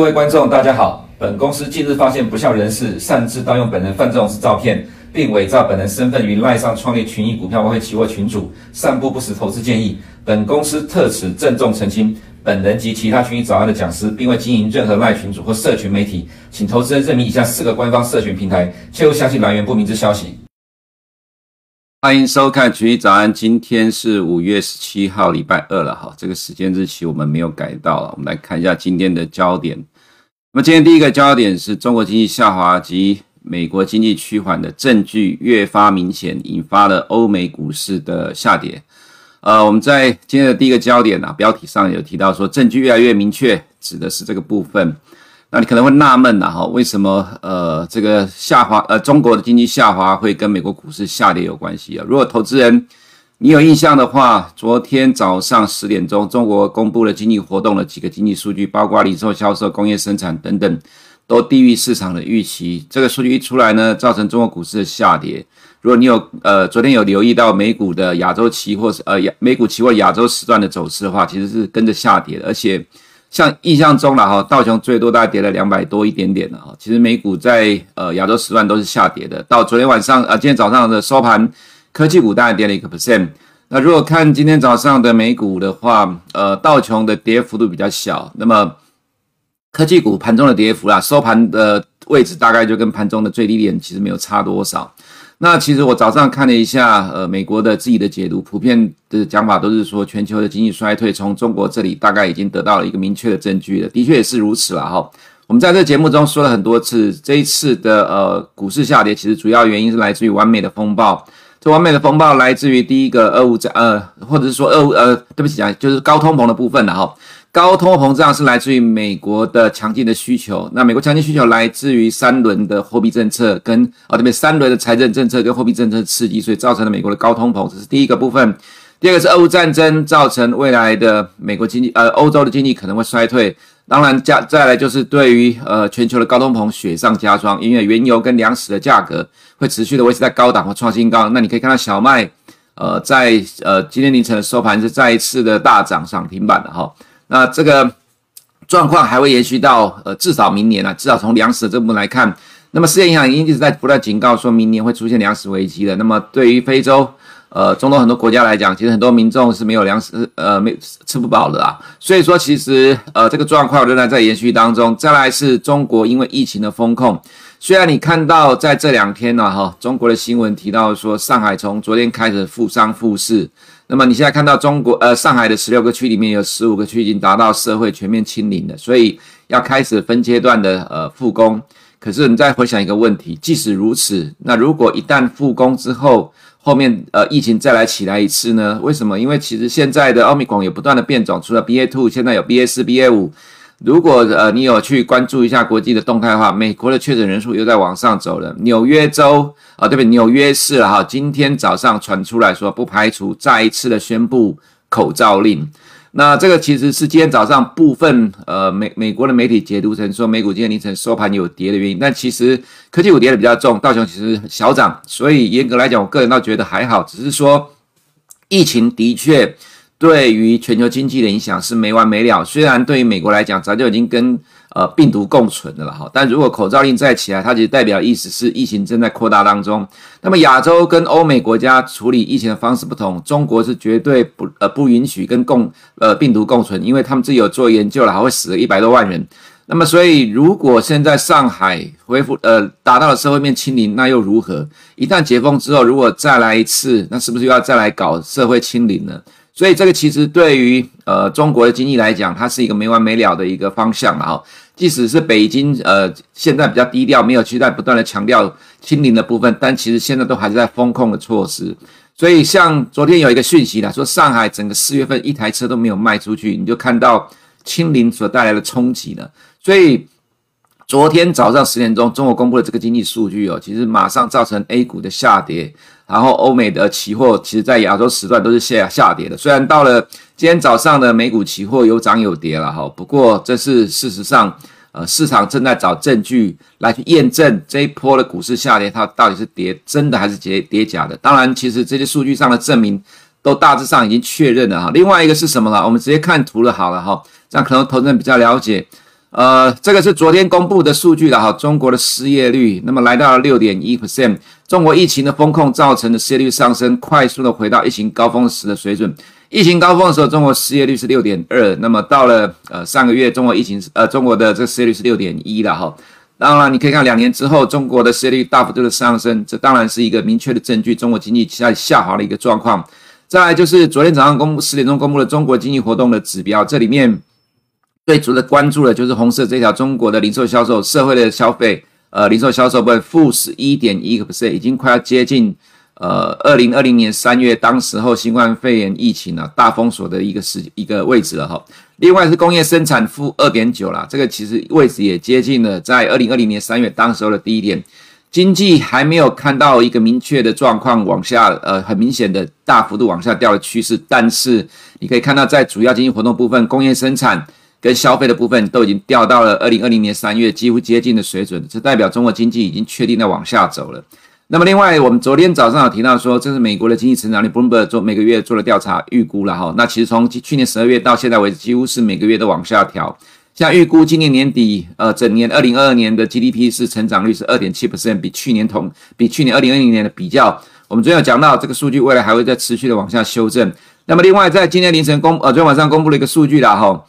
各位观众，大家好。本公司近日发现不肖人士擅自盗用本人范仲式照片，并伪造本人身份于赖上创立群益股票外汇期货群组，散布不实投资建议。本公司特此郑重澄清，本人及其他群益早安的讲师，并未经营任何赖群组或社群媒体，请投资人认明以下四个官方社群平台，切勿相信来源不明之消息。欢迎收看群益早安，今天是五月十七号，礼拜二了哈。这个时间日期我们没有改到，我们来看一下今天的焦点。那么今天第一个焦点是中国经济下滑及美国经济趋缓的证据越发明显，引发了欧美股市的下跌。呃，我们在今天的第一个焦点啊，标题上有提到说证据越来越明确，指的是这个部分。那你可能会纳闷呐，哈，为什么呃这个下滑呃中国的经济下滑会跟美国股市下跌有关系啊？如果投资人你有印象的话，昨天早上十点钟，中国公布了经济活动的几个经济数据，包括零售销售、工业生产等等，都低于市场的预期。这个数据一出来呢，造成中国股市的下跌。如果你有呃昨天有留意到美股的亚洲期货呃亚美股期货亚洲时段的走势的话，其实是跟着下跌的，而且。像印象中了哈，道琼最多大概跌了两百多一点点了哈。其实美股在呃亚洲时段都是下跌的。到昨天晚上呃今天早上的收盘，科技股大概跌了一个 percent。那如果看今天早上的美股的话，呃道琼的跌幅度比较小，那么科技股盘中的跌幅啦，收盘的位置大概就跟盘中的最低点其实没有差多少。那其实我早上看了一下，呃，美国的自己的解读，普遍的讲法都是说，全球的经济衰退从中国这里大概已经得到了一个明确的证据了。的确也是如此了哈。我们在这节目中说了很多次，这一次的呃股市下跌，其实主要原因是来自于完美的风暴。这完美的风暴来自于第一个俄乌战，呃，或者是说俄乌，呃，对不起啊，就是高通膨的部分了哈。高通膨胀是来自于美国的强劲的需求，那美国强劲需求来自于三轮的货币政策跟啊这边三轮的财政政策跟货币政策刺激，所以造成了美国的高通膨，这是第一个部分。第二个是俄乌战争造成未来的美国经济呃欧洲的经济可能会衰退，当然加再来就是对于呃全球的高通膨雪上加霜，因为原油跟粮食的价格会持续的维持在高档或创新高。那你可以看到小麦呃在呃今天凌晨的收盘是再一次的大涨涨停板的哈。那这个状况还会延续到呃至少明年啊，至少从粮食的这部分来看，那么世界银行已经一直在不断警告说，明年会出现粮食危机的。那么对于非洲、呃中东很多国家来讲，其实很多民众是没有粮食呃没吃不饱的啊。所以说，其实呃这个状况仍然在延续当中。再来是中国因为疫情的封控，虽然你看到在这两天呢哈，中国的新闻提到说上海从昨天开始复商复市。那么你现在看到中国呃上海的十六个区里面有十五个区已经达到社会全面清零了，所以要开始分阶段的呃复工。可是你再回想一个问题，即使如此，那如果一旦复工之后，后面呃疫情再来起来一次呢？为什么？因为其实现在的奥密克戎也不断的变种，除了 BA two，现在有 BA 四、BA 五。如果呃你有去关注一下国际的动态的话，美国的确诊人数又在往上走了。纽约州啊，对不对？纽约市了哈，今天早上传出来说，不排除再一次的宣布口罩令。那这个其实是今天早上部分呃美美国的媒体解读成说，美股今天凌晨收盘有跌的原因。但其实科技股跌的比较重，道琼其实小涨，所以严格来讲，我个人倒觉得还好，只是说疫情的确。对于全球经济的影响是没完没了。虽然对于美国来讲，早就已经跟呃病毒共存的了哈，但如果口罩令再起来，它其实代表意思是疫情正在扩大当中。那么亚洲跟欧美国家处理疫情的方式不同，中国是绝对不呃不允许跟共呃病毒共存，因为他们自己有做研究了，还会死了一百多万人。那么所以如果现在上海恢复呃达到了社会面清零，那又如何？一旦解封之后，如果再来一次，那是不是又要再来搞社会清零呢？所以这个其实对于呃中国的经济来讲，它是一个没完没了的一个方向了哈。即使是北京呃现在比较低调，没有去在不断的强调清零的部分，但其实现在都还是在封控的措施。所以像昨天有一个讯息啦，说上海整个四月份一台车都没有卖出去，你就看到清零所带来的冲击了。所以昨天早上十点钟，中国公布的这个经济数据哦，其实马上造成 A 股的下跌。然后欧美的期货其实，在亚洲时段都是下下跌的。虽然到了今天早上的美股期货有涨有跌了哈，不过这是事实上，呃，市场正在找证据来去验证这一波的股市下跌，它到底是跌真的还是跌跌假的。当然，其实这些数据上的证明都大致上已经确认了哈。另外一个是什么呢？我们直接看图了好了哈，这样可能投资人比较了解。呃，这个是昨天公布的数据了哈，中国的失业率那么来到了六点一 percent，中国疫情的封控造成的失业率上升，快速的回到疫情高峰时的水准。疫情高峰的时候，中国失业率是六点二，那么到了呃上个月，中国疫情呃中国的这个失业率是六点一了哈。当然，你可以看两年之后，中国的失业率大幅度的上升，这当然是一个明确的证据，中国经济在下滑的一个状况。再就是昨天早上公布十点钟公布的中国经济活动的指标，这里面。最主要的关注的就是红色这条中国的零售销售、社会的消费，呃，零售销售部分负十一点一个 percent，已经快要接近呃二零二零年三月当时候新冠肺炎疫情啊大封锁的一个时一个位置了哈。另外是工业生产负二点九啦，这个其实位置也接近了在二零二零年三月当时候的低点。经济还没有看到一个明确的状况往下，呃，很明显的大幅度往下掉的趋势，但是你可以看到在主要经济活动部分，工业生产。跟消费的部分都已经掉到了二零二零年三月几乎接近的水准，这代表中国经济已经确定在往下走了。那么，另外我们昨天早上有提到说，这是美国的经济成长率，Bloomberg 做每个月做了调查预估了哈。那其实从去年十二月到现在为止，几乎是每个月都往下调。像预估今年年底，呃，整年二零二二年的 GDP 是成长率是二点七 percent，比去年同比去年二零二零年的比较，我们昨天有讲到这个数据，未来还会再持续的往下修正。那么，另外在今天凌晨公呃昨天晚上公布了一个数据了哈。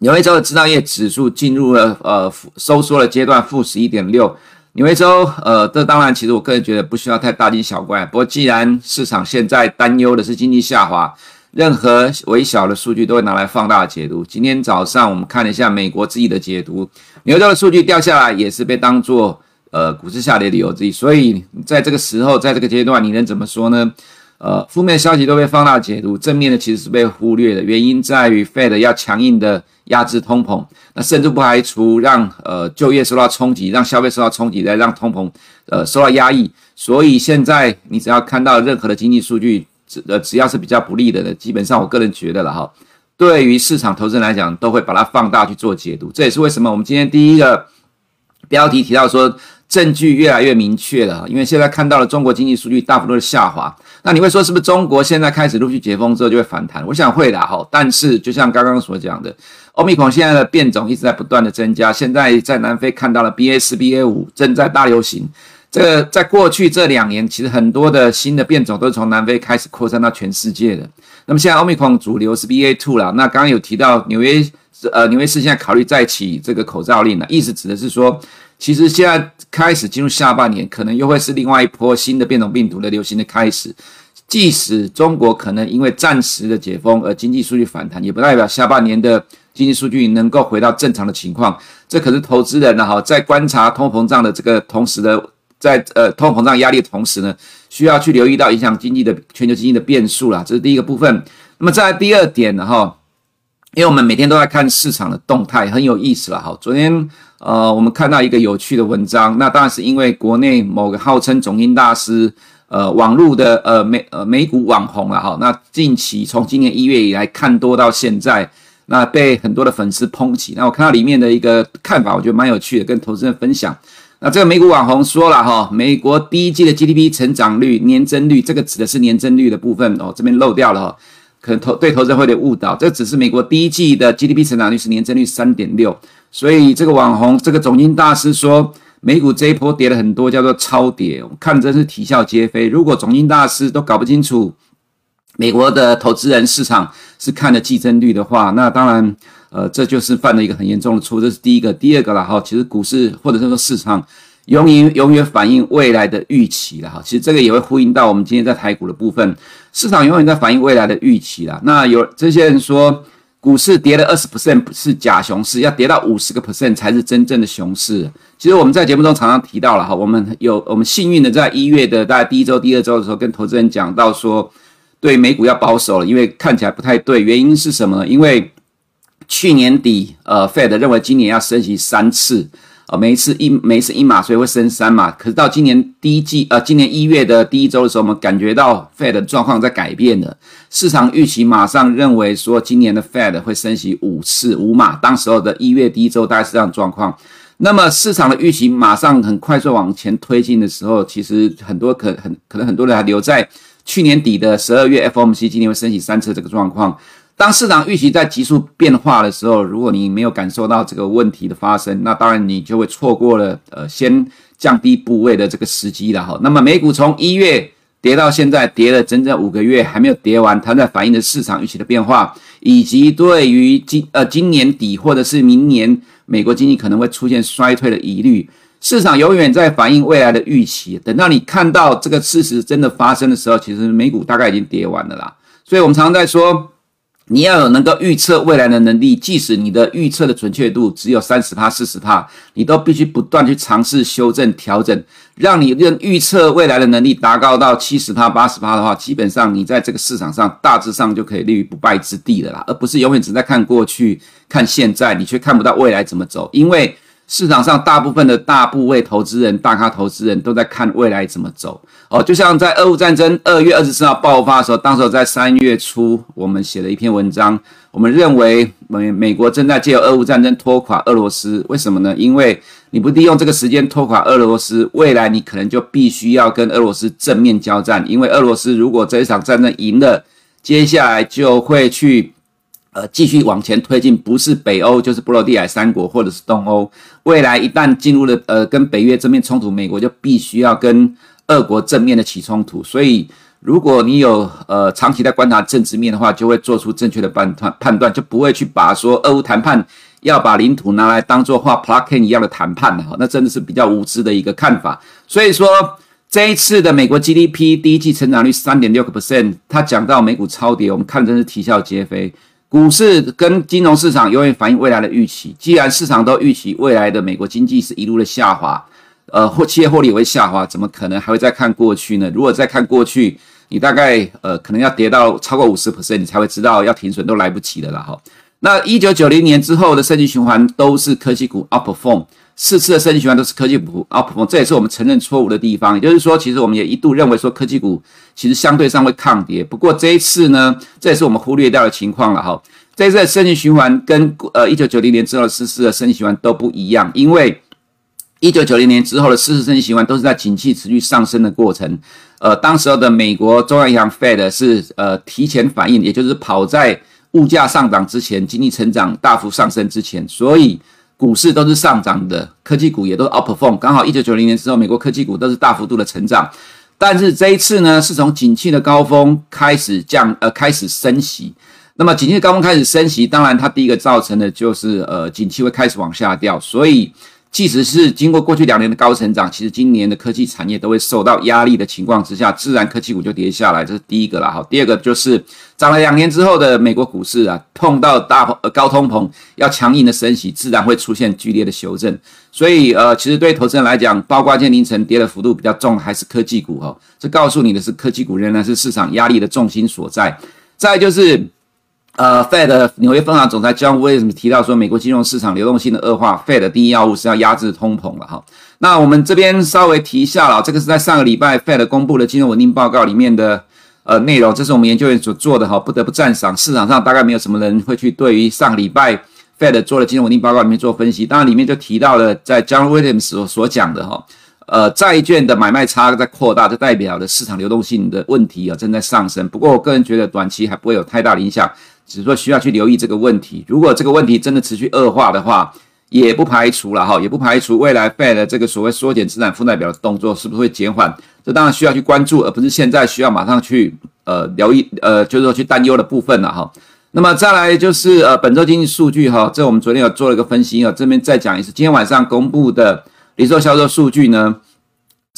纽约州的制造业指数进入了呃收缩的阶段，负十一点六。纽约州呃，这当然其实我个人觉得不需要太大惊小怪。不过既然市场现在担忧的是经济下滑，任何微小的数据都会拿来放大解读。今天早上我们看了一下美国自己的解读，纽约州的数据掉下来也是被当作呃股市下跌的理由之一。所以在这个时候，在这个阶段，你能怎么说呢？呃，负面消息都被放大解读，正面的其实是被忽略的。原因在于 Fed 要强硬的压制通膨，那甚至不排除让呃就业受到冲击，让消费受到冲击，来让通膨呃受到压抑。所以现在你只要看到任何的经济数据，只呃只要是比较不利的呢，基本上我个人觉得了哈，对于市场投资人来讲，都会把它放大去做解读。这也是为什么我们今天第一个标题提到说。证据越来越明确了，因为现在看到了中国经济数据大幅度的下滑，那你会说是不是中国现在开始陆续解封之后就会反弹？我想会的哈，但是就像刚刚所讲的欧米孔现在的变种一直在不断的增加，现在在南非看到了 BA 四、BA 五正在大流行。这个在过去这两年，其实很多的新的变种都是从南非开始扩散到全世界的。那么现在 Omicron 主流是 BA two 了，那刚刚有提到纽约呃纽约市现在考虑再起这个口罩令了，意思指的是说。其实现在开始进入下半年，可能又会是另外一波新的变种病毒的流行的开始。即使中国可能因为暂时的解封而经济数据反弹，也不代表下半年的经济数据能够回到正常的情况。这可是投资人呢哈，在观察通膨胀的这个同时的，在呃通膨胀压力的同时呢，需要去留意到影响经济的全球经济的变数啦。这是第一个部分。那么在第二点呢哈。因为我们每天都在看市场的动态，很有意思了哈。昨天呃，我们看到一个有趣的文章，那当然是因为国内某个号称总经大师，呃，网络的呃美呃美股网红了哈。那近期从今年一月以来看多到现在，那被很多的粉丝抨击。那我看到里面的一个看法，我觉得蛮有趣的，跟投资人分享。那这个美股网红说了哈，美国第一季的 GDP 成长率年增率，这个指的是年增率的部分哦，这边漏掉了哈。可能投对投资会有点误导，这只是美国第一季的 GDP 成长率是年增率三点六，所以这个网红这个总经大师说美股这一波跌了很多，叫做超跌，我看真是啼笑皆非。如果总经大师都搞不清楚美国的投资人市场是看的季增率的话，那当然呃这就是犯了一个很严重的错。这是第一个，第二个了哈，其实股市或者是说市场。永远永远反映未来的预期了哈，其实这个也会呼应到我们今天在台股的部分，市场永远在反映未来的预期啦。那有这些人说，股市跌了二十 percent 是假熊市，要跌到五十个 percent 才是真正的熊市。其实我们在节目中常常提到了哈，我们有我们幸运的在一月的大概第一周、第二周的时候，跟投资人讲到说，对美股要保守了，因为看起来不太对。原因是什么呢？因为去年底呃，Fed 认为今年要升息三次。呃，每一次一每一次一码，所以会升三码。可是到今年第一季，呃，今年一月的第一周的时候，我们感觉到 Fed 的状况在改变了。市场预期马上认为说，今年的 Fed 会升息五次五码。当时候的一月第一周大概是这样状况。那么市场的预期马上很快速往前推进的时候，其实很多可很可能很多人还留在去年底的十二月 FOMC 今年会升息三次这个状况。当市场预期在急速变化的时候，如果你没有感受到这个问题的发生，那当然你就会错过了呃先降低部位的这个时机了哈。那么美股从一月跌到现在，跌了整整五个月还没有跌完，它在反映的市场预期的变化，以及对于今呃今年底或者是明年美国经济可能会出现衰退的疑虑，市场永远在反映未来的预期。等到你看到这个事实真的发生的时候，其实美股大概已经跌完了啦。所以我们常常在说。你要有能够预测未来的能力，即使你的预测的准确度只有三十帕、四十帕，你都必须不断去尝试修正、调整，让你的预测未来的能力达到到七十帕、八十帕的话，基本上你在这个市场上大致上就可以立于不败之地了啦，而不是永远只在看过去、看现在，你却看不到未来怎么走，因为。市场上大部分的大部位投资人、大咖投资人都在看未来怎么走哦，就像在俄乌战争二月二十四号爆发的时候，当时在三月初，我们写了一篇文章，我们认为美美国正在借由俄乌战争拖垮俄罗斯，为什么呢？因为你不利用这个时间拖垮俄罗斯，未来你可能就必须要跟俄罗斯正面交战，因为俄罗斯如果这一场战争赢了，接下来就会去。呃，继续往前推进，不是北欧就是波罗的海三国或者是东欧。未来一旦进入了呃跟北约正面冲突，美国就必须要跟俄国正面的起冲突。所以，如果你有呃长期在观察政治面的话，就会做出正确的判断判断，就不会去把说俄乌谈判要把领土拿来当做画 plucking 一样的谈判了哈，那真的是比较无知的一个看法。所以说，这一次的美国 GDP 第一季成长率三点六个 percent，他讲到美股超跌，我们看真是啼笑皆非。股市跟金融市场永远反映未来的预期。既然市场都预期未来的美国经济是一路的下滑，呃，或企业获利也会下滑，怎么可能还会再看过去呢？如果再看过去，你大概呃可能要跌到超过五十 percent，你才会知道要停损都来不及了啦哈。那一九九零年之后的升级循环都是科技股 outperform。四次的升级循环都是科技股啊，普丰这也是我们承认错误的地方。也就是说，其实我们也一度认为说科技股其实相对上会抗跌。不过这一次呢，这也是我们忽略掉的情况了哈。这一次的升级循环跟呃一九九零年之后的四次的升级循环都不一样，因为一九九零年之后的四次升级循环都是在景气持续上升的过程。呃，当时候的美国中央银行 Fed 是呃提前反应，也就是跑在物价上涨之前，经济成长大幅上升之前，所以。股市都是上涨的，科技股也都 outperform。刚好一九九零年之后，美国科技股都是大幅度的成长。但是这一次呢，是从景气的高峰开始降，呃，开始升息。那么景气的高峰开始升息，当然它第一个造成的就是，呃，景气会开始往下掉。所以。即使是经过过去两年的高成长，其实今年的科技产业都会受到压力的情况之下，自然科技股就跌下来，这是第一个了哈。第二个就是涨了两年之后的美国股市啊，碰到大高通膨，要强硬的升息，自然会出现剧烈的修正。所以呃，其实对投资人来讲，包括今天凌晨跌的幅度比较重，还是科技股哈。这告诉你的是，科技股仍然是市场压力的重心所在。再就是。呃，Fed 纽约分行总裁 John Williams 提到说，美国金融市场流动性的恶化，Fed 第一要务是要压制通膨了哈。那我们这边稍微提一下了，这个是在上个礼拜 Fed 公布的金融稳定报告里面的呃内容，这是我们研究员所做的哈，不得不赞赏。市场上大概没有什么人会去对于上个礼拜 Fed 做的金融稳定报告里面做分析，当然里面就提到了在 John Williams 所所讲的哈，呃，债券的买卖差在扩大，就代表的市场流动性的问题啊正在上升。不过我个人觉得短期还不会有太大影响。只是说需要去留意这个问题，如果这个问题真的持续恶化的话，也不排除了哈，也不排除未来 Fed 这个所谓缩减资产负债表的动作是不是会减缓，这当然需要去关注，而不是现在需要马上去呃留意呃就是说去担忧的部分了哈。那么再来就是呃本周经济数据哈，这我们昨天有做了一个分析啊，这边再讲一次，今天晚上公布的零售销售数据呢。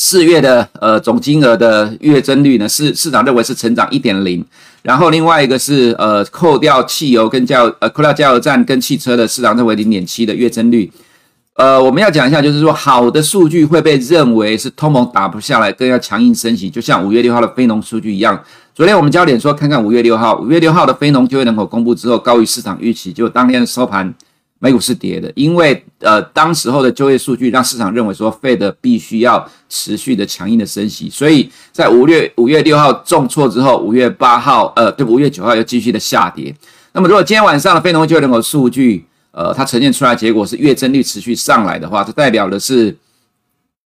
四月的呃总金额的月增率呢，是市场认为是成长一点零，然后另外一个是呃扣掉汽油跟加油呃扣掉加油站跟汽车的市场认为零点七的月增率，呃我们要讲一下，就是说好的数据会被认为是通膨打不下来，更要强硬升息，就像五月六号的非农数据一样。昨天我们焦点说看看五月六号，五月六号的非农就业人口公布之后高于市场预期，就当天的收盘。美股是跌的，因为呃，当时候的就业数据让市场认为说，Fed 必须要持续的强硬的升息，所以在五月五月六号重挫之后，五月八号呃，对，五月九号又继续的下跌。那么，如果今天晚上的非农就业人口数据，呃，它呈现出来结果是月增率持续上来的话，它代表的是，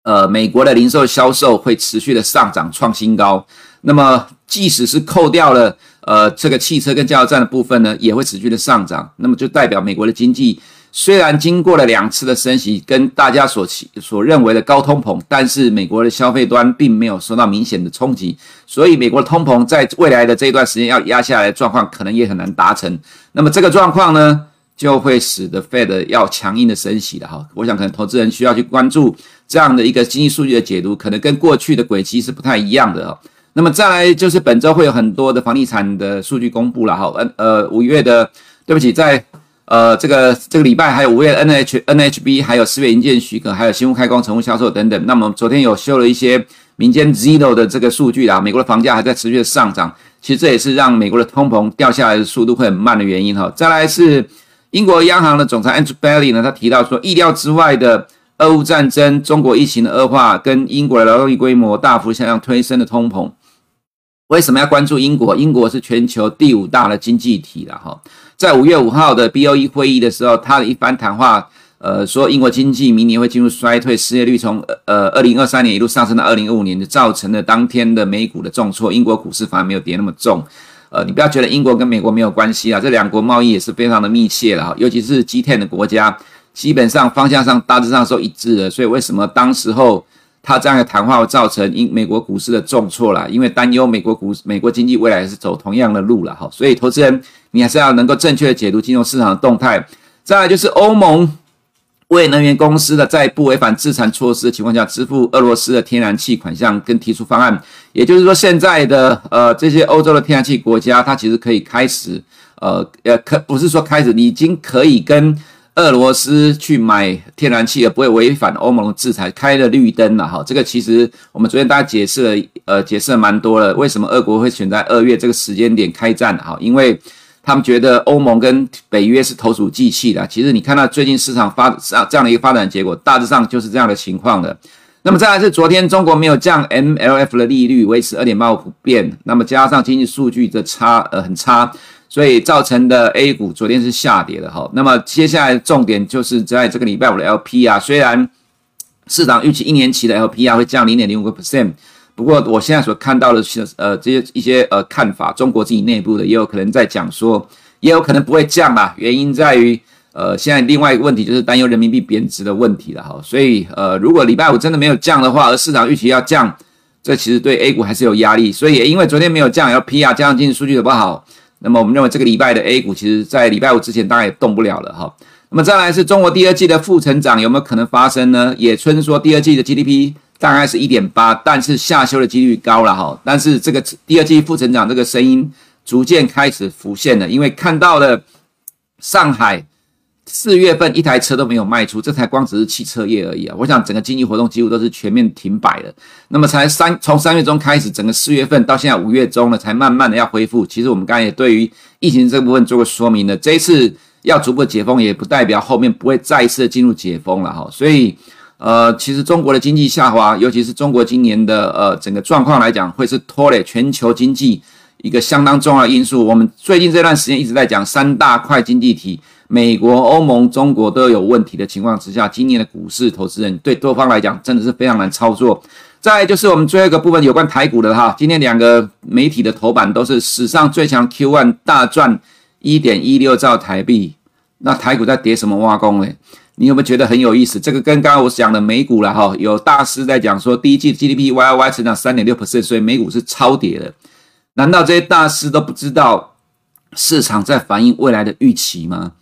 呃，美国的零售销售会持续的上涨创新高。那么，即使是扣掉了。呃，这个汽车跟加油站的部分呢，也会持续的上涨。那么就代表美国的经济虽然经过了两次的升息，跟大家所期所认为的高通膨，但是美国的消费端并没有受到明显的冲击。所以美国的通膨在未来的这一段时间要压下来的状况，可能也很难达成。那么这个状况呢，就会使得 Fed 要强硬的升息了哈。我想可能投资人需要去关注这样的一个经济数据的解读，可能跟过去的轨迹是不太一样的哈。那么再来就是本周会有很多的房地产的数据公布了哈，呃呃五月的，对不起，在呃这个这个礼拜还有五月 NH NHB 还有四月营建许可，还有新屋开工、成屋销售等等。那么昨天有修了一些民间 Zillow 的这个数据啦，美国的房价还在持续的上涨，其实这也是让美国的通膨掉下来的速度会很慢的原因哈。再来是英国央行的总裁 Andrew Bailey 呢，他提到说意料之外的。俄乌战争、中国疫情的恶化，跟英国的劳动力规模大幅下降推升的通膨，为什么要关注英国？英国是全球第五大的经济体了哈。在五月五号的 BOE 会议的时候，他的一番谈话，呃，说英国经济明年会进入衰退，失业率从呃二零二三年一路上升到二零二五年，就造成了当天的美股的重挫。英国股市反而没有跌那么重。呃，你不要觉得英国跟美国没有关系啊，这两国贸易也是非常的密切了哈，尤其是 G10 的国家。基本上方向上大致上是一致的，所以为什么当时候他这样的谈话会造成因美国股市的重挫啦？因为担忧美国股美国经济未来是走同样的路了哈，所以投资人你还是要能够正确的解读金融市场的动态。再来就是欧盟为能源公司的在不违反制裁措施的情况下支付俄罗斯的天然气款项跟提出方案，也就是说现在的呃这些欧洲的天然气国家，它其实可以开始呃呃可不是说开始，已经可以跟。俄罗斯去买天然气而不会违反欧盟制裁，开了绿灯了哈。这个其实我们昨天大家解释了，呃，解释了蛮多了。为什么俄国会选在二月这个时间点开战？哈，因为他们觉得欧盟跟北约是投鼠忌器的。其实你看到最近市场发这样的一个发展结果，大致上就是这样的情况的。那么再来是昨天中国没有降 MLF 的利率，维持二点八五不变。那么加上经济数据的差，呃，很差。所以造成的 A 股昨天是下跌的哈，那么接下来重点就是在这个礼拜五的 LPR，虽然市场预期一年期的 LPR 会降零点零五个 percent，不过我现在所看到的是呃这些一些呃看法，中国自己内部的也有可能在讲说，也有可能不会降啦，原因在于呃现在另外一个问题就是担忧人民币贬值的问题了哈，所以呃如果礼拜五真的没有降的话，而市场预期要降，这其实对 A 股还是有压力，所以也因为昨天没有降 LPR，加上经济数据的不好。那么我们认为这个礼拜的 A 股，其实在礼拜五之前大概也动不了了哈。那么再来是中国第二季的负成长有没有可能发生呢？野村说第二季的 GDP 大概是一点八，但是下修的几率高了哈。但是这个第二季负成长这个声音逐渐开始浮现了，因为看到了上海。四月份一台车都没有卖出，这才光只是汽车业而已啊！我想整个经济活动几乎都是全面停摆了。那么才三从三月中开始，整个四月份到现在五月中了，才慢慢的要恢复。其实我们刚才也对于疫情这部分做过说明了，这一次要逐步解封，也不代表后面不会再一次进入解封了哈。所以呃，其实中国的经济下滑，尤其是中国今年的呃整个状况来讲，会是拖累全球经济一个相当重要的因素。我们最近这段时间一直在讲三大块经济体。美国、欧盟、中国都有问题的情况之下，今年的股市投资人对多方来讲真的是非常难操作。再就是我们最后一个部分有关台股的哈，今天两个媒体的头版都是史上最强 Q1 大赚一点一六兆台币，那台股在跌什么挖工呢？你有没有觉得很有意思？这个跟刚刚我讲的美股了哈，有大师在讲说第一季 GDP Y Y 成长三点六 percent，所以美股是超跌的。难道这些大师都不知道市场在反映未来的预期吗？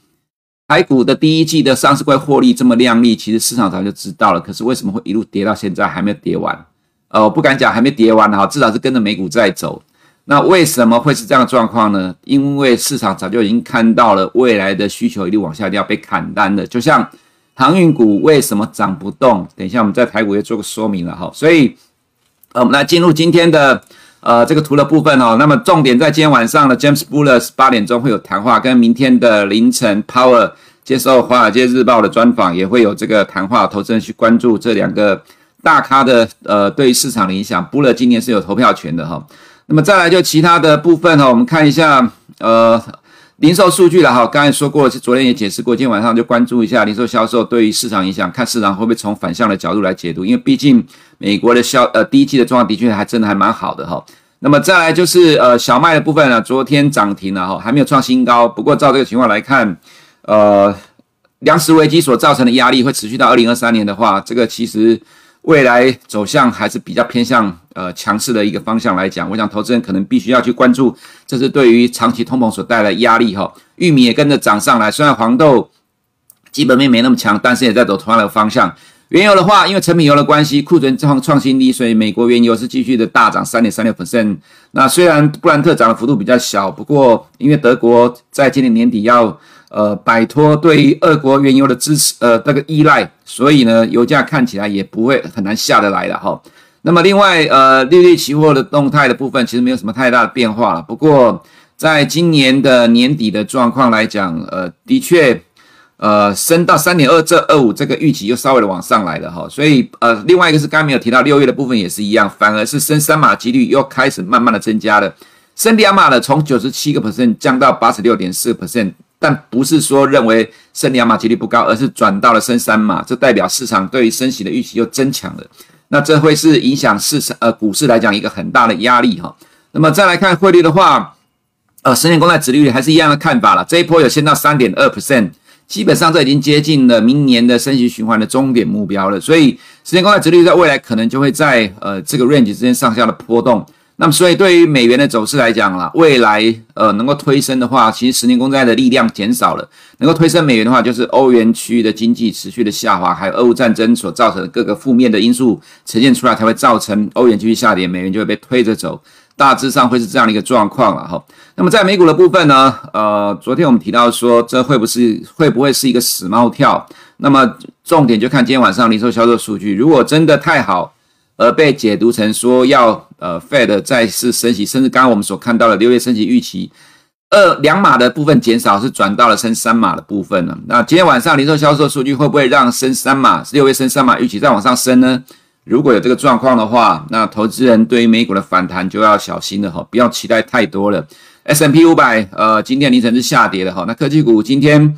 台股的第一季的上市柜获利这么亮丽，其实市场早就知道了。可是为什么会一路跌到现在还没有跌完？呃，我不敢讲还没跌完哈，至少是跟着美股在走。那为什么会是这样的状况呢？因为市场早就已经看到了未来的需求一路往下掉，被砍单的。就像航运股为什么涨不动？等一下我们在台股也做个说明了哈。所以，呃，我们来进入今天的。呃，这个图的部分哦，那么重点在今天晚上的 James Buller 八点钟会有谈话，跟明天的凌晨 Power 接受华尔街日报的专访也会有这个谈话，投资人去关注这两个大咖的呃对市场的影响。Buller 今年是有投票权的哈、那么再来就其他的部分哈、我们看一下呃。零售数据了哈，刚才说过，昨天也解释过，今天晚上就关注一下零售销售对于市场影响，看市场会不会从反向的角度来解读，因为毕竟美国的销呃第一季的状况的确还真的还蛮好的哈。那么再来就是呃小麦的部分呢，昨天涨停了哈，还没有创新高。不过照这个情况来看，呃，粮食危机所造成的压力会持续到二零二三年的话，这个其实未来走向还是比较偏向呃强势的一个方向来讲。我想投资人可能必须要去关注，这是对于长期通膨所带来的压力哈。玉米也跟着涨上来，虽然黄豆基本面没那么强，但是也在走同样的方向。原油的话，因为成品油的关系，库存创创新低，所以美国原油是继续的大涨三点三六百分。那虽然布兰特涨的幅度比较小，不过因为德国在今年年底要呃摆脱对于俄国原油的支持呃这个依赖，所以呢油价看起来也不会很难下得来了哈。那么另外呃利率期货的动态的部分其实没有什么太大的变化了。不过在今年的年底的状况来讲，呃的确。呃，升到三点二这二五这个预期又稍微的往上来了哈，所以呃，另外一个是刚刚没有提到六月的部分也是一样，反而是升三码几率又开始慢慢的增加了，升两码的从九十七个 percent 降到八十六点四 percent，但不是说认为升两码几率不高，而是转到了升三码，这代表市场对于升息的预期又增强了，那这会是影响市场呃股市来讲一个很大的压力哈。那么再来看汇率的话，呃，十年公债殖利率还是一样的看法了，这一波有升到三点二 percent。基本上这已经接近了明年的升息循环的终点目标了，所以十年公债殖利率在未来可能就会在呃这个 range 之间上下的波动。那么所以对于美元的走势来讲啦，未来呃能够推升的话，其实十年公债的力量减少了，能够推升美元的话，就是欧元区域的经济持续的下滑，还有俄乌战争所造成的各个负面的因素呈现出来，才会造成欧元继续下跌，美元就会被推着走。大致上会是这样的一个状况了哈。那么在美股的部分呢，呃，昨天我们提到说，这会不是会不会是一个死猫跳？那么重点就看今天晚上零售销售数据，如果真的太好，而被解读成说要呃 Fed 再次升息，甚至刚刚我们所看到的六月升息预期，二两码的部分减少，是转到了升三码的部分了。那今天晚上零售销售数据会不会让升三码六月升三码预期再往上升呢？如果有这个状况的话，那投资人对于美股的反弹就要小心了哈，不要期待太多了。S M P 五百，呃，今天凌晨是下跌的哈。那科技股今天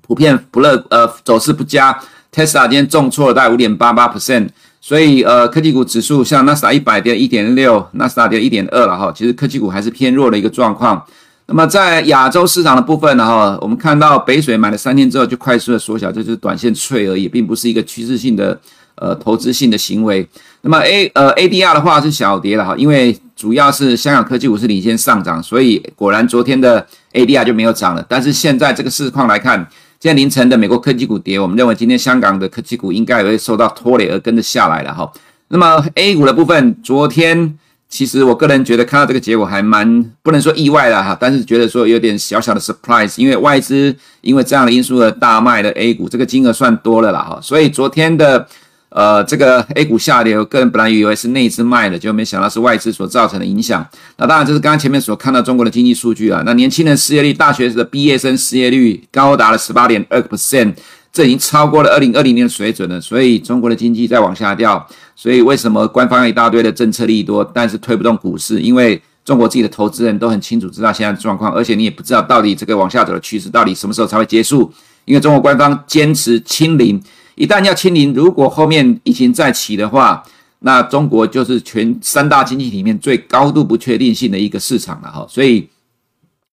普遍不乐，呃，走势不佳。Tesla 今天重挫了大概五点八八 percent，所以呃，科技股指数像纳斯达克一百跌一点六，纳斯达克跌一点二了哈。其实科技股还是偏弱的一个状况。那么在亚洲市场的部分呢哈，我们看到北水买了三天之后就快速的缩小，这就是短线脆而已，并不是一个趋势性的。呃，投资性的行为，那么 A 呃 ADR 的话是小跌了哈，因为主要是香港科技股是领先上涨，所以果然昨天的 ADR 就没有涨了。但是现在这个市况来看，今天凌晨的美国科技股跌，我们认为今天香港的科技股应该也会受到拖累而跟着下来了哈。那么 A 股的部分，昨天其实我个人觉得看到这个结果还蛮不能说意外了哈，但是觉得说有点小小的 surprise，因为外资因为这样的因素而大卖的 A 股，这个金额算多了啦哈，所以昨天的。呃，这个 A 股下跌，我个人本来以为是内资卖的，就没想到是外资所造成的影响。那当然，就是刚刚前面所看到中国的经济数据啊。那年轻人失业率，大学的毕业生失业率高达了十八点二个 percent，这已经超过了二零二零年的水准了。所以中国的经济在往下掉。所以为什么官方一大堆的政策利多，但是推不动股市？因为中国自己的投资人都很清楚知道现在的状况，而且你也不知道到底这个往下走的趋势到底什么时候才会结束。因为中国官方坚持清零。一旦要清零，如果后面疫情再起的话，那中国就是全三大经济里面最高度不确定性的一个市场了哈。所以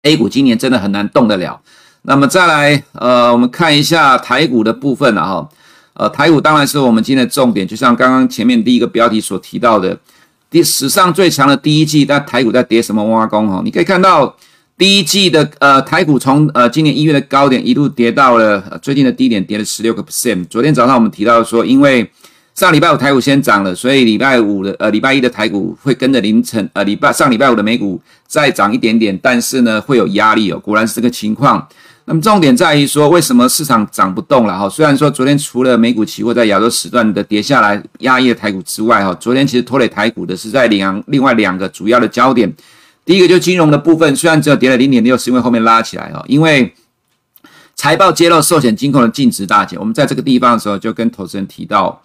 A 股今年真的很难动得了。那么再来，呃，我们看一下台股的部分了哈。呃，台股当然是我们今天的重点，就像刚刚前面第一个标题所提到的，第史上最强的第一季，那台股在跌什么挖工哈？你可以看到。第一季的呃台股从呃今年一月的高点一路跌到了最近的低点，跌了十六个 percent。昨天早上我们提到说，因为上礼拜五台股先涨了，所以礼拜五的呃礼拜一的台股会跟着凌晨呃礼拜上礼拜五的美股再涨一点点，但是呢会有压力哦，果然是这个情况。那么重点在于说，为什么市场涨不动了哈？虽然说昨天除了美股期货在亚洲时段的跌下来压抑了台股之外哈，昨天其实拖累台股的是在两另外两个主要的焦点。第一个就是金融的部分，虽然只有跌了零点六，是因为后面拉起来哦。因为财报揭露寿险金控的净值大减，我们在这个地方的时候就跟投资人提到，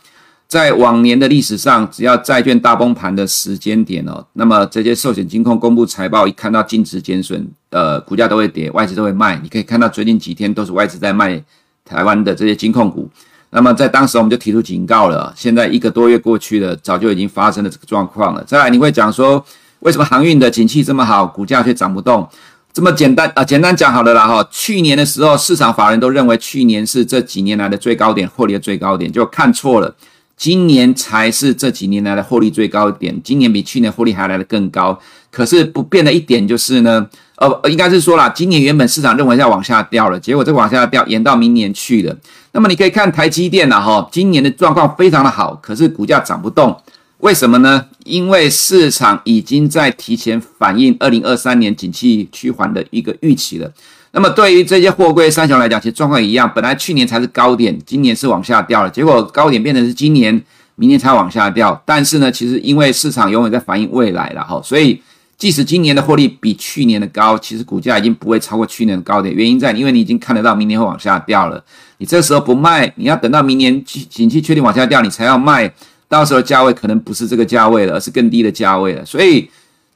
在往年的历史上，只要债券大崩盘的时间点哦，那么这些寿险金控公布财报，一看到净值减损，呃，股价都会跌，外资都会卖。你可以看到最近几天都是外资在卖台湾的这些金控股。那么在当时我们就提出警告了，现在一个多月过去了，早就已经发生了这个状况了。再来你会讲说。为什么航运的景气这么好，股价却涨不动？这么简单啊，简单讲好了啦哈。去年的时候，市场法人都认为去年是这几年来的最高点，获利的最高点，就看错了。今年才是这几年来的获利最高点，今年比去年获利还来得更高。可是不变的一点就是呢，呃，应该是说啦，今年原本市场认为要往下掉了，结果这往下掉延到明年去了。那么你可以看台积电了哈，今年的状况非常的好，可是股价涨不动。为什么呢？因为市场已经在提前反映二零二三年景气趋缓的一个预期了。那么对于这些货柜三雄来讲，其实状况也一样。本来去年才是高点，今年是往下掉了，结果高点变成是今年、明年才往下掉。但是呢，其实因为市场永远在反映未来了哈，所以即使今年的获利比去年的高，其实股价已经不会超过去年的高点。原因在，因为你已经看得到明年会往下掉了。你这时候不卖，你要等到明年景气确定往下掉，你才要卖。到时候价位可能不是这个价位了，而是更低的价位了。所以，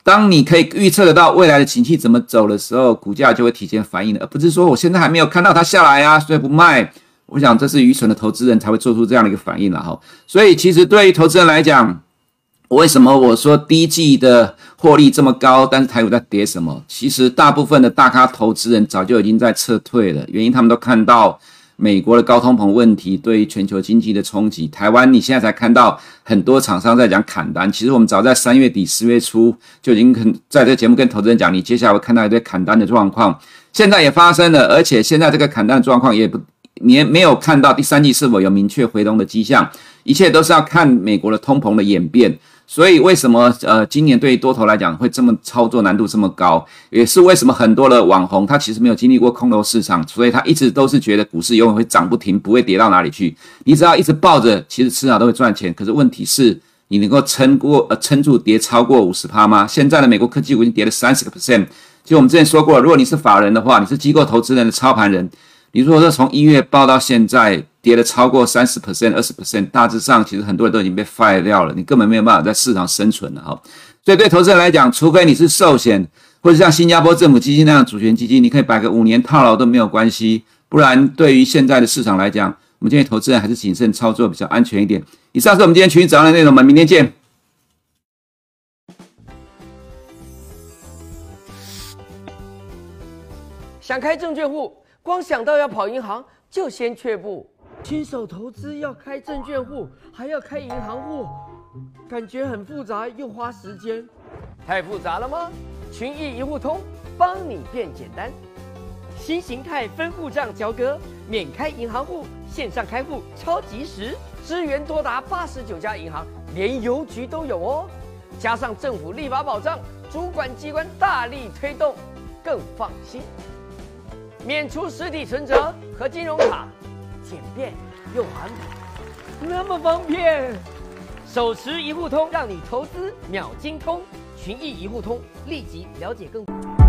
当你可以预测得到未来的景气怎么走的时候，股价就会提前反应了，而不是说我现在还没有看到它下来啊，所以不卖。我想这是愚蠢的投资人才会做出这样的一个反应了哈。所以，其实对于投资人来讲，为什么我说第一季的获利这么高，但是台股在跌什么？其实大部分的大咖投资人早就已经在撤退了，原因他们都看到。美国的高通膨问题对于全球经济的冲击，台湾你现在才看到很多厂商在讲砍单。其实我们早在三月底四月初就已经跟在这个节目跟投资人讲，你接下来会看到一堆砍单的状况，现在也发生了，而且现在这个砍单的状况也不，你也没有看到第三季是否有明确回笼的迹象，一切都是要看美国的通膨的演变。所以为什么呃今年对于多头来讲会这么操作难度这么高，也是为什么很多的网红他其实没有经历过空头市场，所以他一直都是觉得股市永远会涨不停，不会跌到哪里去。你只要一直抱着，其实迟早都会赚钱。可是问题是，你能够撑过呃撑住跌超过五十趴吗？现在的美国科技股已经跌了三十个 percent。就我们之前说过，如果你是法人的话，你是机构投资人的操盘人，你如果说从一月报到现在。跌了超过三十 percent、二十 percent，大致上其实很多人都已经被 fire 掉了，你根本没有办法在市场生存了哈。所以对投资人来讲，除非你是寿险或者像新加坡政府基金那样主权基金，你可以摆个五年套牢都没有关系。不然，对于现在的市场来讲，我们建议投资人还是谨慎操作比较安全一点。以上是我们今天群益早上的内容，我们明天见。想开证券户，光想到要跑银行，就先却步。新手投资要开证券户，还要开银行户，感觉很复杂又花时间，太复杂了吗？群益一户通帮你变简单，新形态分户账交割，免开银行户，线上开户超及时，支援多达八十九家银行，连邮局都有哦。加上政府立法保障，主管机关大力推动，更放心。免除实体存折和金融卡。简便又环保，那么方便，手持一户通，让你投资秒精通。群益一户通，立即了解更多。